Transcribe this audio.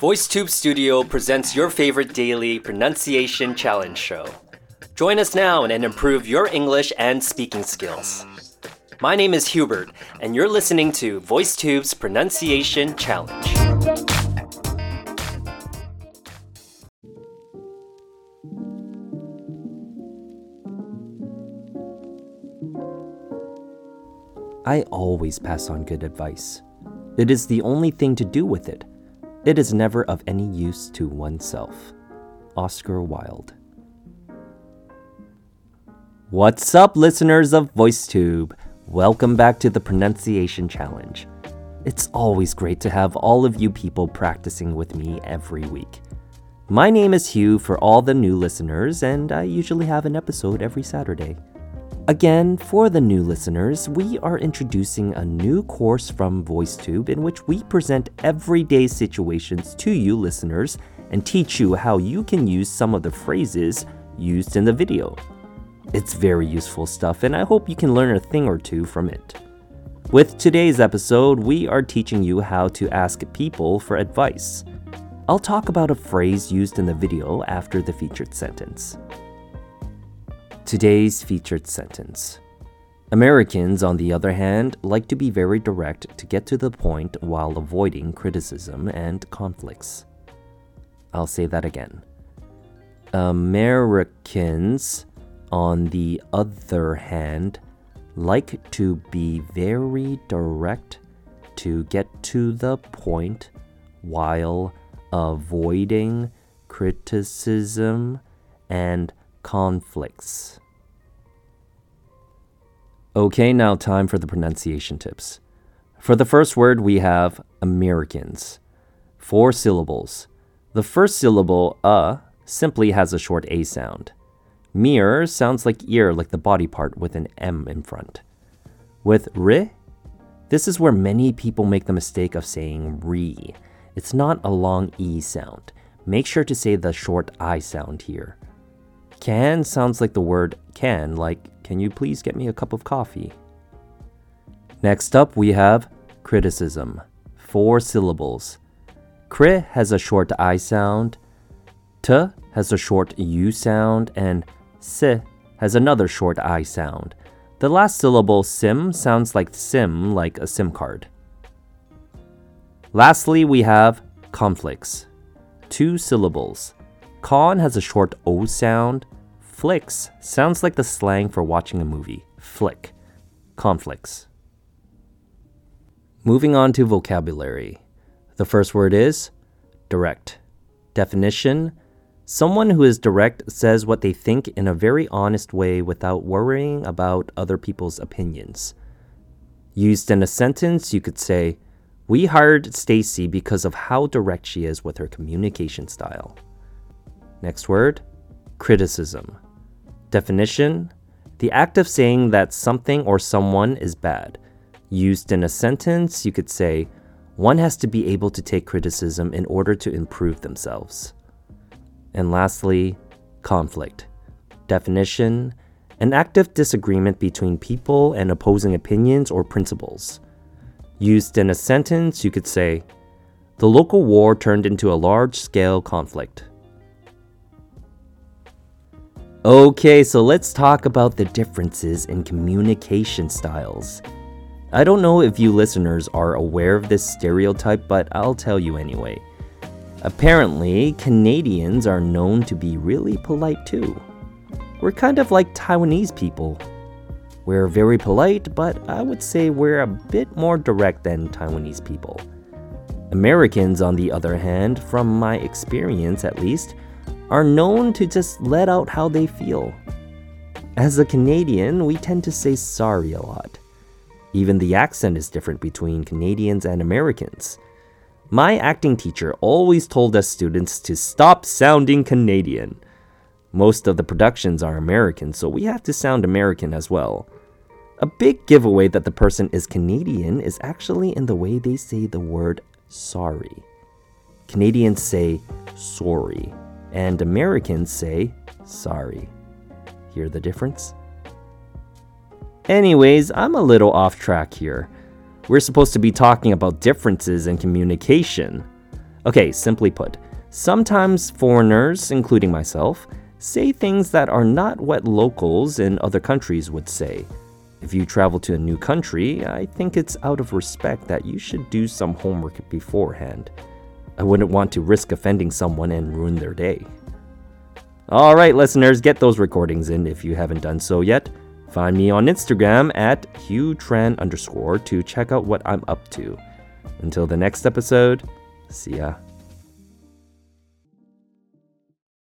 VoiceTube Studio presents your favorite daily pronunciation challenge show. Join us now and improve your English and speaking skills. My name is Hubert, and you're listening to VoiceTube's Pronunciation Challenge. I always pass on good advice. It is the only thing to do with it. It is never of any use to oneself. Oscar Wilde. What's up, listeners of VoiceTube? Welcome back to the Pronunciation Challenge. It's always great to have all of you people practicing with me every week. My name is Hugh for all the new listeners, and I usually have an episode every Saturday. Again, for the new listeners, we are introducing a new course from VoiceTube in which we present everyday situations to you listeners and teach you how you can use some of the phrases used in the video. It's very useful stuff, and I hope you can learn a thing or two from it. With today's episode, we are teaching you how to ask people for advice. I'll talk about a phrase used in the video after the featured sentence. Today's featured sentence Americans, on the other hand, like to be very direct to get to the point while avoiding criticism and conflicts. I'll say that again. Americans, on the other hand, like to be very direct to get to the point while avoiding criticism and conflicts. Okay, now time for the pronunciation tips. For the first word, we have Americans. Four syllables. The first syllable, uh, simply has a short A sound. Mir sounds like ear, like the body part with an M in front. With ri, this is where many people make the mistake of saying re. It's not a long E sound. Make sure to say the short I sound here. Can sounds like the word can, like, can you please get me a cup of coffee? Next up, we have criticism. Four syllables. Cri has a short I sound, T has a short U sound, and S has another short I sound. The last syllable, sim, sounds like sim, like a SIM card. Lastly, we have conflicts. Two syllables. Con has a short O sound. Flicks sounds like the slang for watching a movie. Flick. Conflicts. Moving on to vocabulary. The first word is direct. Definition Someone who is direct says what they think in a very honest way without worrying about other people's opinions. Used in a sentence, you could say, We hired Stacy because of how direct she is with her communication style. Next word, criticism. Definition The act of saying that something or someone is bad. Used in a sentence, you could say, One has to be able to take criticism in order to improve themselves. And lastly, conflict. Definition an active disagreement between people and opposing opinions or principles. Used in a sentence, you could say, The local war turned into a large scale conflict. Okay, so let's talk about the differences in communication styles. I don't know if you listeners are aware of this stereotype, but I'll tell you anyway. Apparently, Canadians are known to be really polite too. We're kind of like Taiwanese people. We're very polite, but I would say we're a bit more direct than Taiwanese people. Americans, on the other hand, from my experience at least, are known to just let out how they feel. As a Canadian, we tend to say sorry a lot. Even the accent is different between Canadians and Americans. My acting teacher always told us students to stop sounding Canadian. Most of the productions are American, so we have to sound American as well. A big giveaway that the person is Canadian is actually in the way they say the word sorry. Canadians say sorry, and Americans say sorry. Hear the difference? Anyways, I'm a little off track here. We're supposed to be talking about differences in communication. Okay, simply put, sometimes foreigners, including myself, say things that are not what locals in other countries would say. If you travel to a new country, I think it's out of respect that you should do some homework beforehand. I wouldn't want to risk offending someone and ruin their day. Alright, listeners, get those recordings in if you haven't done so yet. Find me on Instagram at HughTran underscore to check out what I'm up to. Until the next episode, see ya.